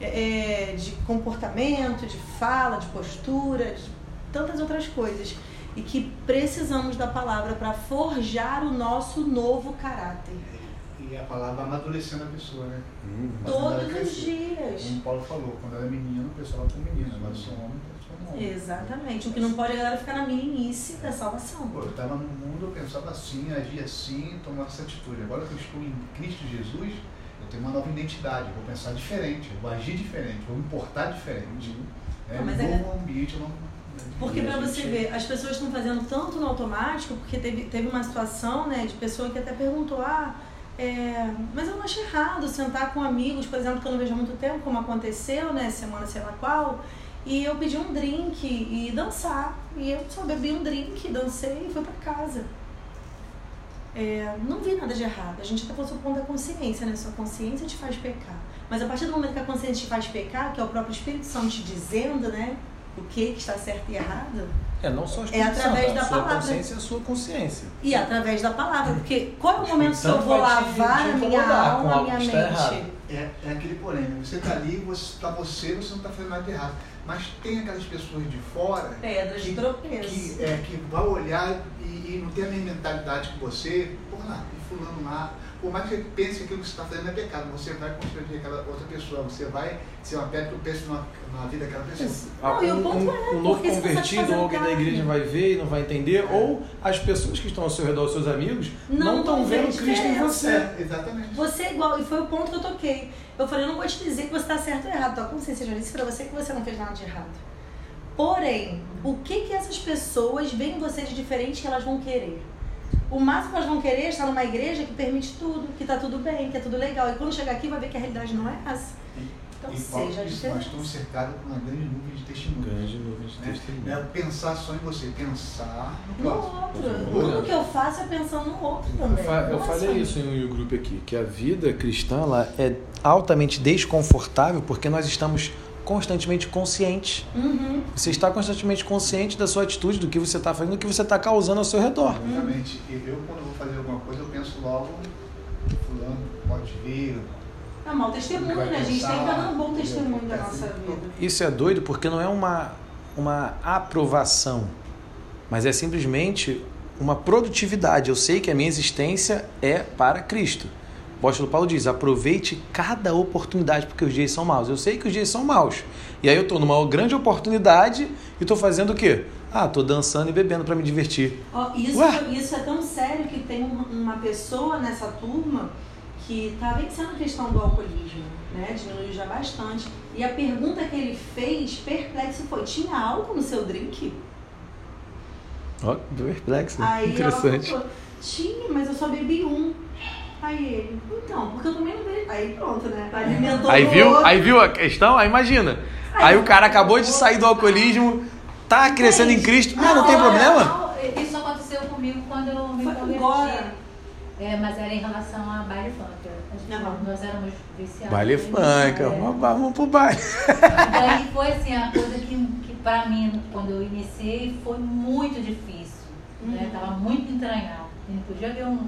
É. é, de comportamento, de fala, de postura, de tantas outras coisas. E que precisamos da palavra para forjar o nosso novo caráter. E a palavra amadurecendo a pessoa, né? Hum. Ela Todos os dias. Como o Paulo falou, quando era menino, o pessoal era com menino. Agora eu sou homem, eu sou homem. Exatamente. O que não pode é a galera ficar na meninice da salvação. Pô, eu estava no mundo, eu pensava assim, agia assim, tomava essa atitude. Agora que eu estou em Cristo Jesus, eu tenho uma nova identidade. Vou pensar diferente, vou agir diferente, vou me portar diferente. É, Não, é- novo ambiente, eu não. Porque a pra você gente- ver, as pessoas estão fazendo tanto no automático, porque teve, teve uma situação, né, de pessoa que até perguntou, ah, é, mas eu não acho errado sentar com amigos, por exemplo, que eu não vejo há muito tempo, como aconteceu, né, semana sei lá qual, e eu pedi um drink e dançar. E eu só bebi um drink, dancei e fui pra casa. É, não vi nada de errado. A gente até falou sobre o ponto da consciência, né? Sua consciência te faz pecar. Mas a partir do momento que a consciência te faz pecar, que é o próprio Espírito Santo te dizendo, né? O que que está certo e errado, É, não só a É através da a sua palavra. consciência é a sua consciência. e através da palavra. Porque qual é o momento que eu vou vai te- lavar te a minha alma, a minha mente? É, é aquele porém, né? você está ali, você está você, você não está fazendo nada de errado. Mas tem aquelas pessoas de fora Pedras de que, tropeço. que, é, que vai olhar e, e não tem a mesma mentalidade que você, por lá, fulano lá. Por mais que você pense que aquilo que você está fazendo é pecado, você vai constranger aquela outra pessoa, você vai ser uma pedra tropeço na, na vida daquela pessoa. Não, e o um, um- é, um novo se você tá convertido, ou alguém da igreja vai ver e não vai entender, ou as pessoas que estão ao seu redor, os seus amigos, Não não estão vendo Cristo em você. É, exatamente. Você é igual, e foi o ponto que eu toquei. Eu falei, eu não vou te dizer que você está certo ou errado. Tua consciência já disse pra você que você não fez nada de errado. Porém, o que que essas pessoas veem em você de diferente que elas vão querer? O máximo que elas vão querer é estar numa igreja que permite tudo, que tá tudo bem, que é tudo legal. E quando chegar aqui vai ver que a realidade não é essa. Então e seja nós estamos cercados por uma grande nuvem de testemunhos. Grande nuvem de Né? testemunho. Não é pensar só em você, pensar no No outro. Tudo que eu faço é pensando no outro Eu, também. fa- eu Não é falei isso em um grupo aqui, que a vida cristã ela é altamente desconfortável porque nós estamos constantemente conscientes. Uhum. Você está constantemente consciente da sua atitude, do que você está fazendo, do que você está causando ao seu redor. Exatamente. E eu, quando vou fazer alguma coisa, eu penso logo, fulano pode vir. É um mau testemunho, né? A gente tem que dar um bom testemunho da nossa vida. Isso é doido porque não é uma, uma aprovação, mas é simplesmente uma produtividade. Eu sei que a minha existência é para Cristo. O apóstolo Paulo diz: aproveite cada oportunidade, porque os dias são maus. Eu sei que os dias são maus. E aí eu estou numa grande oportunidade e estou fazendo o quê? Ah, estou dançando e bebendo para me divertir. Ó, isso, isso é tão sério que tem uma, pessoa nessa turma que está vencendo a questão do alcoolismo, né? Diminuiu já bastante. E a pergunta que ele fez, perplexo, foi: tinha álcool no seu drink? Ó, perplexo. Aí Interessante. falou: tinha, mas eu só bebi um. Aí ele, então, porque eu também não vejo. Aí pronto, né? Alimentou Aí o viu, outro. aí viu a questão? Aí imagina. Aí o cara acabou de sair do alcoolismo, tá crescendo em Cristo. Ah, não tem Olha, problema? não, Isso aconteceu comigo quando eu me Foi converti. É, mas era em relação a baile funk. Aham. Nós éramos viciados. Baile funk, é. vamos vamos pro baile. E daí foi assim, a coisa que, que pra mim, quando eu iniciei, foi muito difícil. Né? Tava muito entranhado. Eu não podia ver um,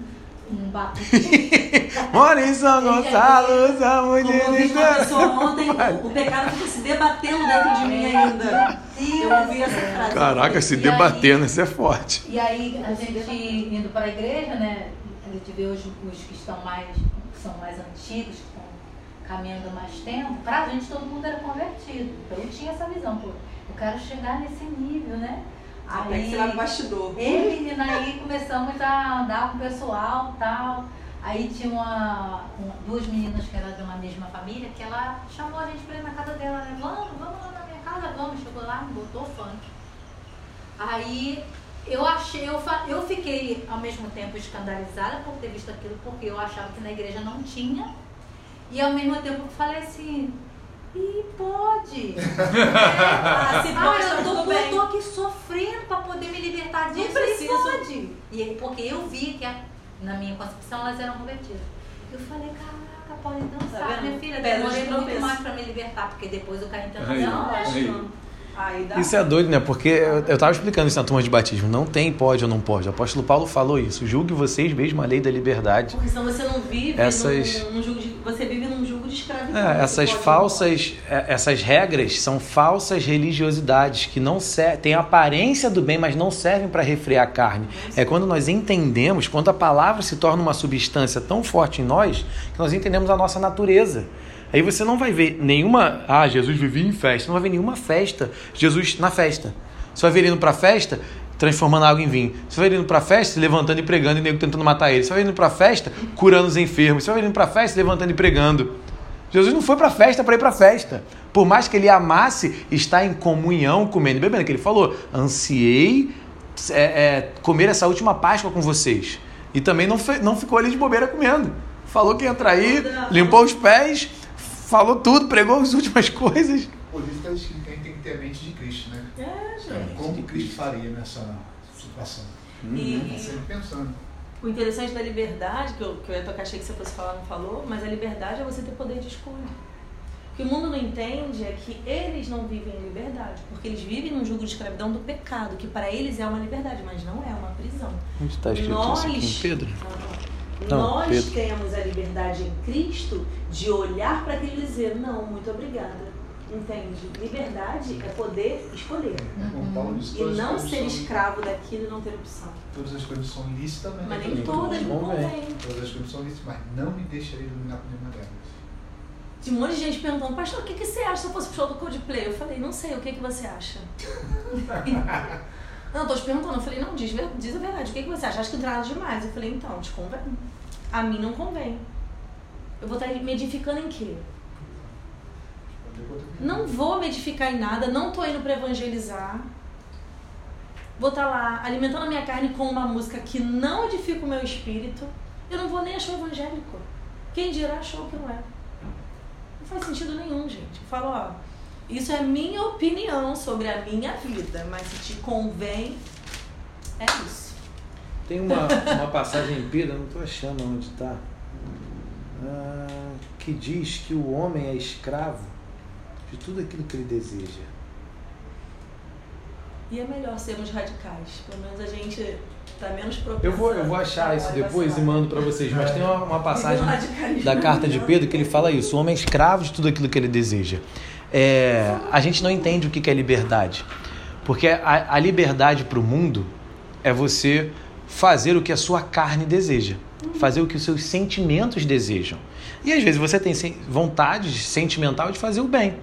um batuque. Mora em São Gonçalo, eu mulher uma pessoa ontem, o, pecado ficou se debatendo dentro de mim ainda. Eu ouvi essa frase. Caraca, se debatendo, isso é forte. E aí a gente indo para a igreja, né? A gente vê os, os que estão mais, que são mais antigos, que estão caminhando mais tempo, pra gente todo mundo era convertido. Então eu tinha essa visão, pô, eu quero chegar nesse nível, né? Até que você vai pro bastidor. eu, menina, aí começamos a andar com o pessoal tal. Aí tinha uma, uma- duas meninas que eram de uma mesma família, que ela chamou a gente pra ir na casa dela, né? Vamos, vamos lá na minha casa, vamos. Chegou lá, botou funk. Aí eu achei, eu, eu fiquei ao mesmo tempo escandalizada por ter visto aquilo, porque eu achava que na igreja não tinha. E ao mesmo tempo eu falei assim, e pode. Ah, se Ah, pode, tá eu, tô, tudo eu tô aqui sofrendo pra poder me libertar disso. preciso. E pode. E porque eu vi que a- na minha concepção elas eram convertidas. Eu falei, caraca, pode dançar, Tá minha filha. Demorei muito tropeço. mais pra me libertar, porque depois eu caí em tentação. Não. Isso é doido, né? Porque eu, eu tava explicando isso na turma de batismo. Não tem pode ou não pode. O apóstolo Paulo falou isso. Julgue vocês mesmo a lei da liberdade. Porque senão você não vive Essas- num, num de. Você vive num de escravidão. É, essas pode- falsas, é, essas regras são falsas religiosidades que não têm a aparência do bem, mas não servem para refrear a carne. É quando nós entendemos, quando a palavra se torna uma substância tão forte em nós, que nós entendemos a nossa natureza. Aí você não vai ver nenhuma, ah, Jesus vivia em festa, não vai ver nenhuma festa, Jesus na festa. Você vai ver ele indo para festa, transformando água em vinho. Você vai indo para festa, se levantando e pregando e nego tentando matar ele. Você vai indo para festa, curando os enfermos. Você vai indo para festa, levantando e pregando. Jesus não foi para festa para ir para festa. Por mais que ele amasse estar em comunhão, comendo e bebendo, que ele falou, ansiei é, é, comer essa última Páscoa com vocês. E também não, fe- não ficou ali de bobeira comendo. Falou que ia trair, limpou os pés, falou tudo, pregou as últimas coisas. Por isso está escrito que a gente tem que ter a mente de Cristo, né? É, gente. Como Cristo faria nessa situação? E, Tá sempre pensando. O interessante da liberdade, que eu, que eu ia tocar, achei que você fosse falar, não falou, mas a liberdade é você ter poder de escolha. O que o mundo não entende é que eles não vivem em liberdade, porque eles vivem num jugo de escravidão do pecado, que para eles é uma liberdade, mas não é uma prisão. Onde está Nós, Pedro? Não, nós Pedro. temos a liberdade em Cristo de olhar para aquilo e dizer, não, muito obrigada. Entende? Liberdade é poder escolher. Como Paulo disse, E não ser escravo daquilo e não ter opção. Todas as coisas são lícitas, mas, Mas nem todas ver. convêm. Todas as coisas são lícitas, mas não me deixarei iluminar por nenhuma delas. Tinha um monte de gente perguntando, pastor, o que, que você acha se eu fosse pro show do Coldplay? Eu falei, não sei, o que, que você acha? não, tô te perguntando. Eu falei, não, diz, diz a verdade, o que, que você acha? Acho que não nada demais. Eu falei, então, te convém. A mim não convém. Eu vou estar me edificando em quê? Não vou me edificar em nada, não tô indo para evangelizar. Vou estar lá alimentando a minha carne com uma música que não edifica o meu espírito. Eu não vou nem achar evangélico. Quem dirá achou que não é. Não faz sentido nenhum, gente. Eu falo, ó, isso é minha opinião sobre a minha vida, mas se te convém, é isso. Tem uma, uma passagem em Pedro, não estou achando onde está, que diz que o homem é escravo de tudo aquilo que ele deseja. E é melhor sermos radicais. Pelo menos a gente tá menos propenso. Eu vou, eu vou achar isso depois e mando para vocês, mas tem uma, uma passagem da carta de Pedro que ele fala isso: o homem é escravo de tudo aquilo que ele deseja. É, a gente não entende o que é liberdade, porque a, a liberdade para o mundo é você fazer o que a sua carne deseja, fazer o que os seus sentimentos desejam. E às vezes você tem vontade sentimental de fazer o bem.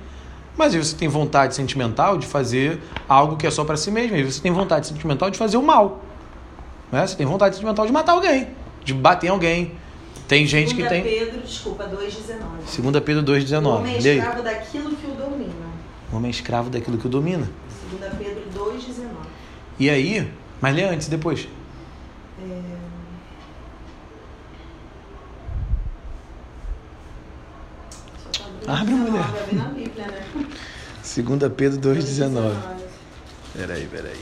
Mas aí você tem vontade sentimental de fazer algo que é só para si mesmo. Aí você tem vontade sentimental de fazer o mal. Né? Você tem vontade sentimental de matar alguém, de bater em alguém. Tem gente Segunda que tem. Pedro, desculpa, 2,19. Segunda Pedro 2,19. O homem é escravo daquilo que o domina. O homem é escravo daquilo que o domina. Segunda Pedro 2,19. E aí? Mas lê antes, depois. É... Tá Abre, mulher. Abre, 2 Pedro 2,19. Peraí, peraí.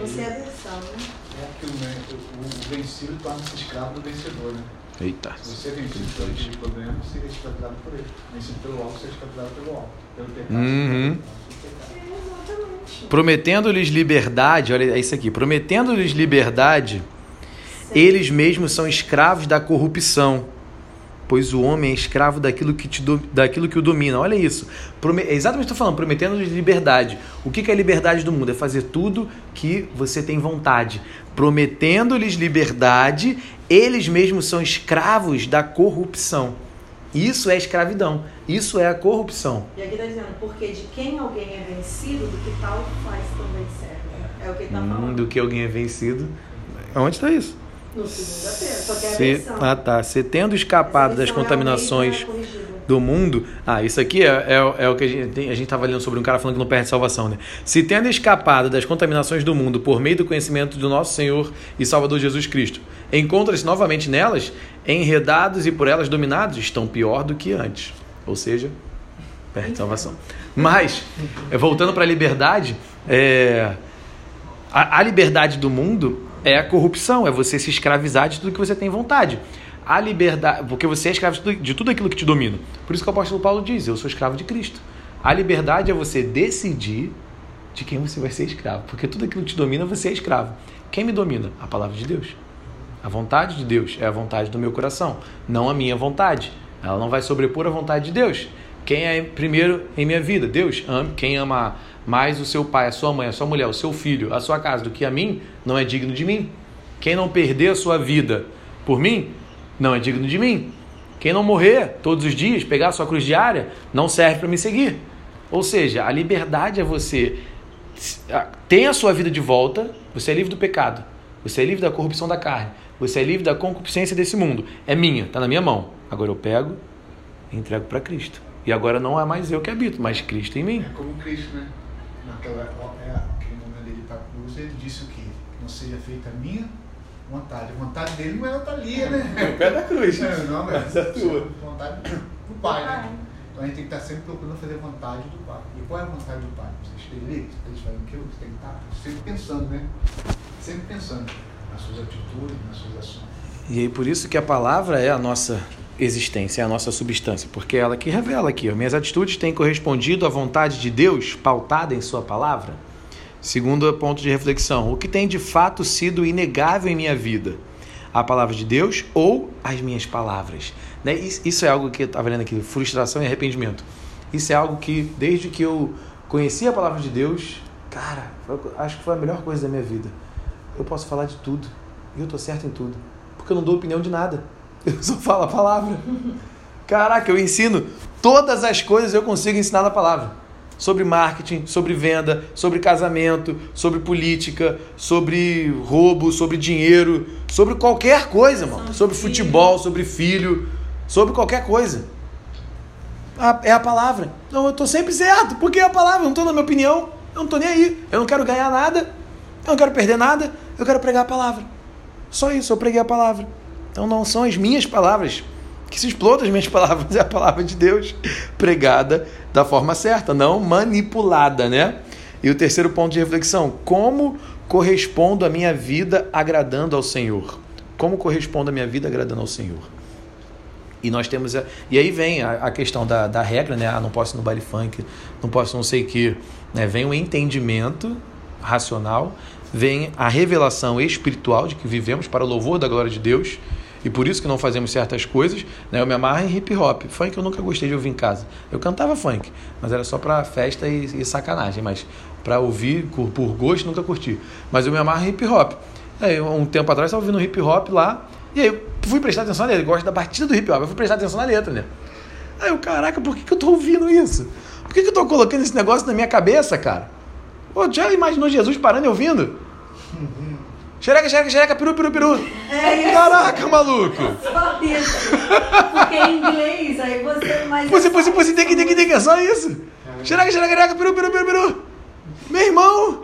Você é a versão, né? É que o, vencido torna-se escravo do vencedor, né? Eita. Se você é vencido por aquele problema, você é escravizado por ele. Vencido pelo alto, você é escravizado pelo alto. Pelo pecado, Uhum. é pelo pecado. É, exatamente. Prometendo-lhes liberdade, olha é isso aqui. Prometendo-lhes liberdade, eles mesmos são escravos da corrupção. Pois o homem é escravo daquilo que, te do- daquilo que o domina. Olha isso. Prome- é exatamente o que eu estou falando, prometendo-lhes liberdade. O que que é a liberdade do mundo? É fazer tudo que você tem vontade. Prometendo-lhes liberdade, eles mesmos são escravos da corrupção. Isso é escravidão. Isso é a corrupção. E aqui está dizendo, porque de quem alguém é vencido, do que tal faz também serve. É o que ele está Hum, falando. do que alguém é vencido. Onde está isso? No segunda-feira, só que é a Se, versão. ah tá, se tendo escapado das contaminações é corrigida. do mundo. Ah, isso aqui é, é, é o que a gente, tem- a gente tava lendo sobre um cara falando que não perde salvação, né? Se tendo escapado das contaminações do mundo por meio do conhecimento do nosso Senhor e Salvador Jesus Cristo, encontra-se novamente nelas, enredados e por elas dominados, estão pior do que antes. Ou seja, perde salvação. Mas, eh, voltando para a liberdade, é, a, a liberdade do mundo é a corrupção, é você se escravizar de tudo que você tem vontade. A liberdade, porque você é escravo de tudo, aquilo que te domina. Por isso que o apóstolo Paulo diz: Eu sou escravo de Cristo. A liberdade é você decidir de quem você vai ser escravo, porque tudo aquilo que te domina, você é escravo. Quem me domina? A palavra de Deus. A vontade de Deus é a vontade do meu coração, não a minha vontade. Ela não vai sobrepor a vontade de Deus. Quem é primeiro em minha vida? Deus. Ame- Quem ama mais o seu pai, a sua mãe, a sua mulher, o seu filho, a sua casa do que a mim, não é digno de mim. Quem não perder a sua vida por mim, não é digno de mim. Quem não morrer todos os dias, pegar a sua cruz diária, não serve para me seguir. Ou seja, a liberdade é você ter a sua vida de volta, você é livre do pecado, você é livre da corrupção da carne, você é livre da concupiscência desse mundo. É minha, está na minha mão. Agora eu pego e entrego para Cristo. E agora não é mais eu que habito, mas Cristo em mim. É como Cristo, né? Naquela, é, aquele momento dele para a cruz, ele disse o quê? Que não seja feita a minha vontade. A vontade dele não era estar ali, né? O pé da cruz. Não, não, mas Mas a tua. a vontade do Pai, né? Então a gente tem que estar sempre procurando fazer a vontade do Pai. E qual é a vontade do Pai? Você esteja ali, você esteja fazendo aquilo, você tem que estar sempre pensando, né? Sempre pensando nas suas atitudes, nas suas ações. E aí por isso que a palavra é a nossa existência, é a nossa substância, porque é ela que revela aqui, minhas atitudes têm correspondido à vontade de Deus pautada em sua palavra. Segundo ponto de reflexão, o que tem de fato sido inegável em minha vida? A palavra de Deus ou as minhas palavras? Né? Isso é algo que eu estava lendo aqui, frustração e arrependimento. Isso é algo que, desde que eu conheci a palavra de Deus, cara, acho que foi a melhor coisa da minha vida. Eu posso falar de tudo, e eu estou certo em tudo, porque eu não dou opinião de nada, eu só falo a palavra. Caraca, eu ensino todas as coisas eu consigo ensinar na palavra. Sobre marketing, sobre venda, sobre casamento, sobre política, sobre roubo, sobre dinheiro, sobre qualquer coisa, mano. Sobre futebol, sobre filho, sobre qualquer coisa. A- É a palavra. Não, eu tô sempre certo, porque é a palavra, eu não tô na minha opinião, eu não tô nem aí. Eu não quero ganhar nada, eu não quero perder nada, eu quero pregar a palavra. Só isso, eu preguei a palavra. Então não são as minhas palavras. Que se explodam as minhas palavras, é a palavra de Deus pregada da forma certa, não manipulada, né? E o terceiro ponto de reflexão: como correspondo a minha vida agradando ao Senhor? Como correspondo a minha vida agradando ao Senhor? E nós temos. A, e aí vem a, a questão da, da regra, né? Ah, não posso ir no baile funk, não posso não sei o que. Né? Vem o entendimento racional, vem a revelação espiritual de que vivemos para o louvor da glória de Deus. E por isso que não fazemos certas coisas. Né? Eu me amarro em hip hop. Funk eu nunca gostei de ouvir em casa. Eu cantava funk, mas era só para festa e, e sacanagem. Mas para ouvir por, gosto nunca curti. Mas eu me amarro em hip hop. Aí, um tempo atrás eu estava ouvindo hip hop lá. E aí eu fui prestar atenção na letra. Eu gosto da batida do hip hop. Eu fui prestar atenção na letra, né? Aí eu, caraca, por que, que eu tô ouvindo isso? Por que, que eu tô colocando esse negócio na minha cabeça, cara? Pô, já imaginou Jesus parando e ouvindo? Xereca, xereca, xereca, peru, peru, peru. É isso. Caraca, maluco. Só isso. Porque em inglês, aí você. Mas Pussy, pussy, pussy, tem que, tem que, tem que, é só isso. Xereca, xereca, xereca, peru, peru, peru, peru. Meu irmão,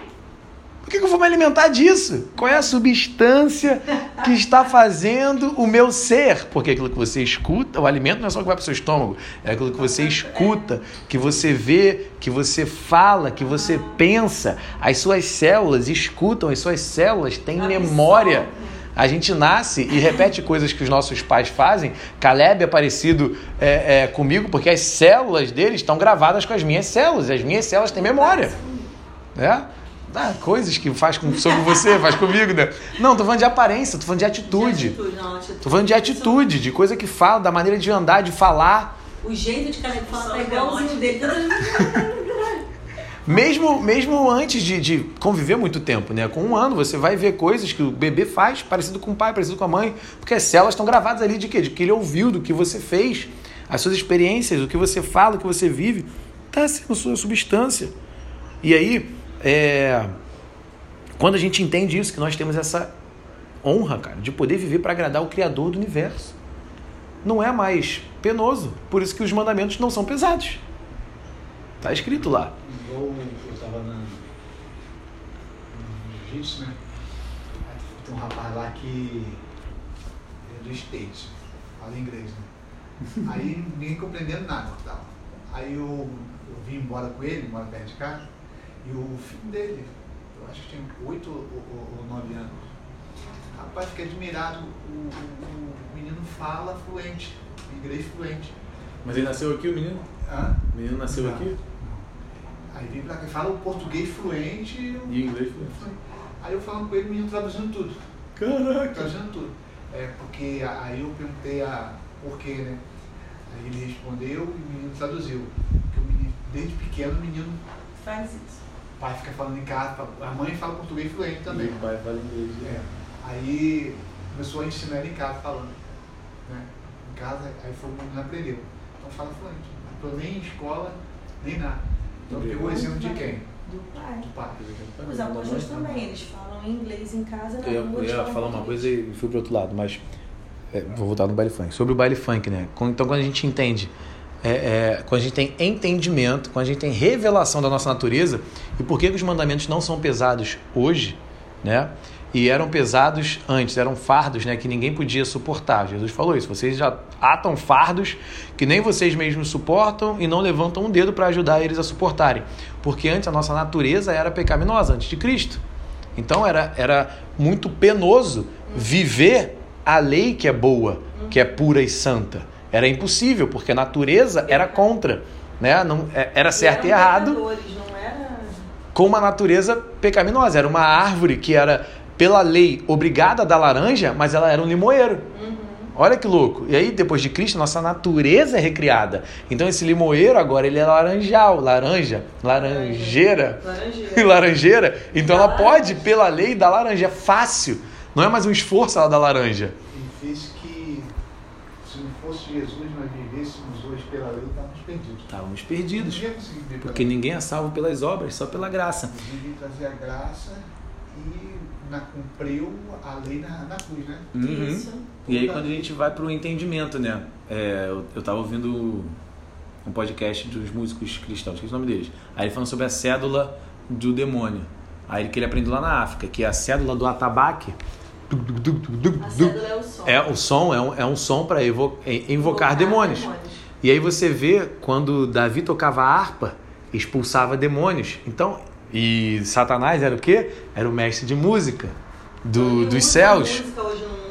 que, que eu vou me alimentar disso? Qual é a substância que está fazendo o meu ser? Porque aquilo que você escuta, o alimento não é só o que vai para o seu estômago, é aquilo que você escuta, que você vê, que você fala, que você pensa. As suas células escutam, as suas células têm memória. A gente nasce e repete coisas que os nossos pais fazem. Caleb é parecido é, é, comigo porque as células dele estão gravadas com as minhas células. As minhas células têm memória. Né? Ah, coisas que faz com, sobre você, faz comigo, né? Não, tô falando de aparência, tô falando de atitude. De atitude, não, atitude. Tô falando de atitude, de coisa que fala, da maneira de andar, de falar. O jeito de Caleb falar tá igualzinho dele. Mesmo, mesmo antes de, de conviver muito tempo, né? Com um ano, você vai ver coisas que o bebê faz parecido com o pai, parecido com a mãe, porque as células estão gravadas ali de quê? De que ele ouviu, do que você fez, as suas experiências, o que você fala, o que você vive, tá sendo sua substância. E aí, é, quando a gente entende isso, que nós temos essa honra, cara, de poder viver para agradar o Criador do universo, não é mais penoso. Por isso que os mandamentos não são pesados. Tá escrito lá. Eu tava na, jiu-jitsu, né? Tem um rapaz lá que é do States, fala inglês, né? Aí ninguém compreendendo nada tal. Aí eu, eu vim embora com ele, mora perto de casa, e o filho dele, eu acho que tinha 8 ou, 9 anos. Rapaz, fiquei admirado, o, o, o menino fala fluente, inglês fluente. Mas ele nasceu aqui, o menino? Hã? O menino nasceu Não. aqui? Aí vem pra cá, fala o português fluente e o E inglês Aí eu falando com ele, o menino traduzindo tudo. Caraca! Traduzindo tudo. É, porque aí eu perguntei a por quê, né? Aí ele respondeu e o menino traduziu. Porque o menino, desde pequeno, o menino, Faz isso. O pai fica falando em casa, a mãe fala português fluente também. o pai fala inglês. É. Aí começou a ensinar ele em casa falando. Né? Em casa, aí foi o menino aprendeu. Então fala fluente. Não tô nem em escola, nem nada. Então pegou o exemplo de quem? Do pai. Do pai. Os apóstolos também, eles falam inglês em casa, na Eu, rua, eu ia falar uma coisa e fui pro outro lado, mas é, vou voltar no baile funk. Sobre o baile funk, né? Quando- Então, quando a gente entende, é, é, quando a gente tem entendimento, quando a gente tem revelação da nossa natureza e por que, que os mandamentos não são pesados hoje, né? E eram pesados antes, eram fardos, né? Que ninguém podia suportar. Jesus falou isso. Vocês já atam fardos que nem vocês mesmos suportam e não levantam um dedo para ajudar eles a suportarem. Porque antes a nossa natureza era pecaminosa, antes de Cristo. Então era, era muito penoso viver a lei que é boa, que é pura e santa. Era impossível, porque a natureza era contra. Né? Não, é- era certo e eram errado era... com uma natureza pecaminosa. Era uma árvore que era, pela lei, obrigada a dar laranja, mas ela era um limoeiro. Olha que louco. E aí, depois de Cristo, nossa natureza é recriada. Então, esse limoeiro agora, ele é laranjal, laranja, laranjeira. Laranjeira. laranjeira. Então, Da ela pode, pela lei, dar laranja. É fácil. Não é mais um esforço ela dar laranja. E fez que, se não fosse Jesus, nós vivêssemos hoje pela lei, estávamos perdidos. Estávamos perdidos. Ninguém Porque ninguém é salvo pelas obras, só pela graça. Jesus trazer a graça e na, cumpriu a lei na, na cruz, né? Uhum. Isso. E aí quando a gente vai pro entendimento, né? É, eu, eu tava ouvindo um podcast dos músicos cristãos, esqueci o nome deles. Aí ele falando sobre a cédula do demônio. Aí que ele aprendeu lá na África, que é a cédula do atabaque. É o som. É o som, é um, é um som para evo, é, invocar demônios. E aí você vê quando Davi tocava a harpa, expulsava demônios. Então, e Satanás era o quê? Era o mestre de música do, dos céus.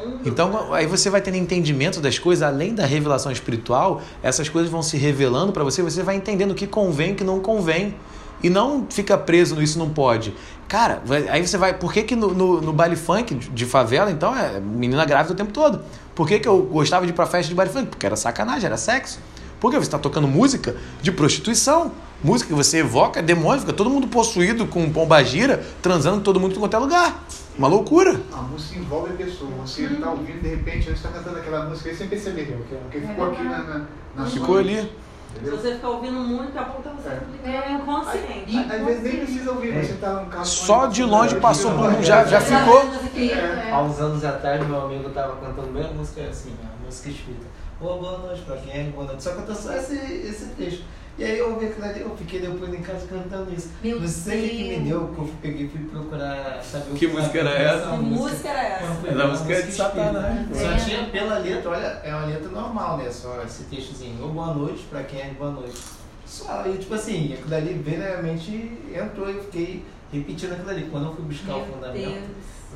mundo. Então, aí você vai tendo entendimento das coisas, além da revelação espiritual, essas coisas vão se revelando para você, você vai entendendo o que convém e o que não convém. E não fica preso no isso não pode. Cara, aí você vai. Por que, que no, no, no baile funk de favela, então, é menina grávida o tempo todo? Por que, que eu gostava de ir pra festa de baile funk? Porque era sacanagem, era sexo. Porque você está tocando música de prostituição. Música que você evoca demônio, fica todo mundo possuído com pombagira, transando todo mundo em qualquer lugar. Uma loucura. A música envolve a pessoa. Você está ouvindo, de repente, você está cantando aquela música aí sem perceber. Porque ficou aqui na, na, na sua Ficou mente, ali. Se Entendeu? você ficar ouvindo muito, a pouco tá você É. ficando inconsciente. Às vezes nem precisa ouvir, você está no carro. Só de longe passou por um, já, já ficou. É. Há uns anos atrás, meu amigo tava cantando a mesma música assim, a música espírita. Ô, boa noite pra quem é, boa noite. Só cantou só esse, esse trecho. E aí eu ouvi aquilo ali, eu fiquei depois em casa cantando isso. Meu não sei o que me deu, que eu peguei fui procurar saber o Que música era essa? Que música era essa? Não, foi Mas a música é de. Satanás, pô. Só É. tinha pela letra, olha, é uma letra normal, né? Só esse textozinho. Ou boa noite, pra quem é boa noite. Só, e tipo assim, aquilo ali verdadeiramente entrou e eu fiquei repetindo aquilo ali. Quando eu fui buscar o Meu fundamento, Deus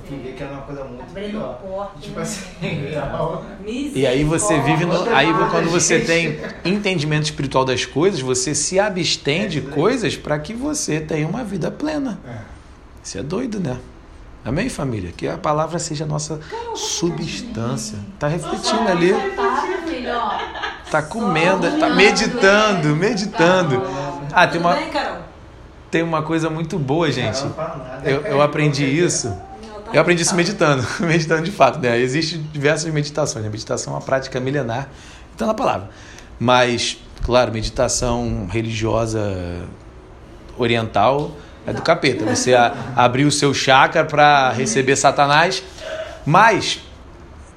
céu. que era uma coisa muito Abrindo pior. porta. Tipo né? assim, real. E aí você vive no, aí quando você Gente. tem entendimento espiritual das coisas, você se abstém de coisas para que você tenha uma vida plena. É. Isso é doido, né? Amém, família? Que a palavra seja a nossa substância. Tá refletindo ali, Tá, ó. tá comendo, tá meditando, é. meditando. Ah, tem Tudo uma, bem, Carol? tem uma coisa muito boa, gente. Não fala nada. Eu, eu aprendi isso. Tá Eu aprendi isso meditando, meditando de fato, né? Existem diversas meditações, né? Meditação é uma prática milenar, então na palavra. Mas, claro, meditação religiosa oriental é do capeta. Você a, abrir o seu chakra para receber Satanás. Mas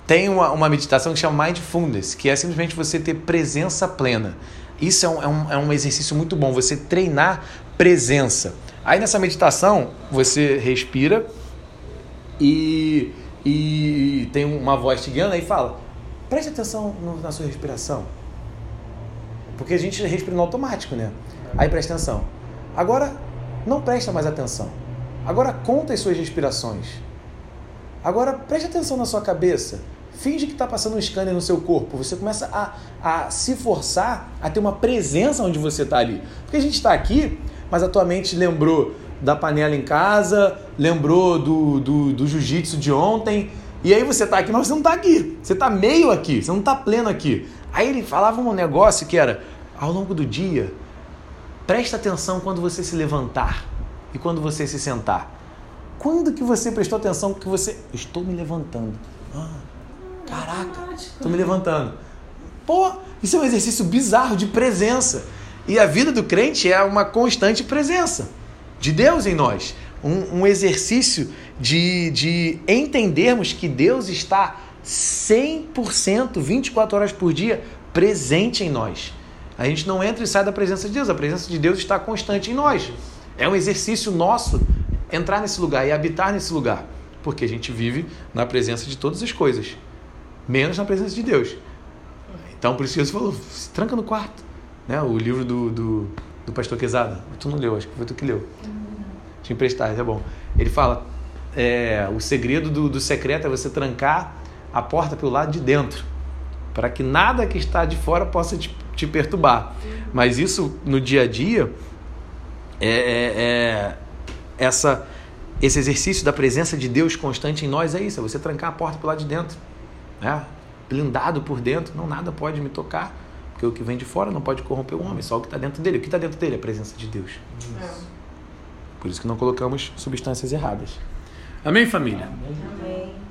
tem uma, uma meditação que chama Mindfulness, que é simplesmente você ter presença plena. Isso é um, é, um, é um exercício muito bom, você treinar presença. Aí nessa meditação, você respira e, e tem uma voz te guiando aí fala: preste atenção no- na sua respiração. Porque a gente respira no automático, né? Aí presta atenção. Agora, não presta mais atenção. Agora conta as suas respirações. Agora preste atenção na sua cabeça. Finge que está passando um scanner no seu corpo. Você começa a, a se forçar a ter uma presença onde você está ali. Porque a gente está aqui, mas a tua mente lembrou da panela em casa, lembrou do, do, do jiu-jitsu de ontem. E aí você está aqui, mas você não está aqui. Você está meio aqui, você não está pleno aqui. Aí ele falava um negócio que era, ao longo do dia, presta atenção quando você se levantar e quando você se sentar. Quando que você prestou atenção que você. Estou me levantando. Ah, caraca, estou me levantando. Pô, isso é um exercício bizarro de presença. E a vida do crente é uma constante presença de Deus em nós. Um, um exercício de, de entendermos que Deus está 100%, 24 horas por dia, presente em nós. A gente não entra e sai da presença de Deus, a presença de Deus está constante em nós. É um exercício nosso entrar nesse lugar e habitar nesse lugar, porque a gente vive na presença de todas as coisas, menos na presença de Deus. Então, por isso Jesus falou: se tranca no quarto. Né? O livro do, do, do pastor Quezada. Tu não leu, acho que foi tu que leu. Te emprestar, é bom. Ele fala: é, o segredo do, do secreto é você trancar a porta pelo lado de dentro, para que nada que está de fora possa te, te perturbar. Mas isso no dia a dia é, é- é essa, esse exercício da presença de Deus constante em nós é isso, é você trancar a porta pelo lado de dentro, né? blindado por dentro, não nada pode me tocar, porque o que vem de fora não pode corromper o homem, só o que está dentro dele. O que está dentro dele é a presença de Deus. É. Por isso que não colocamos substâncias erradas. Amém, família? Amém.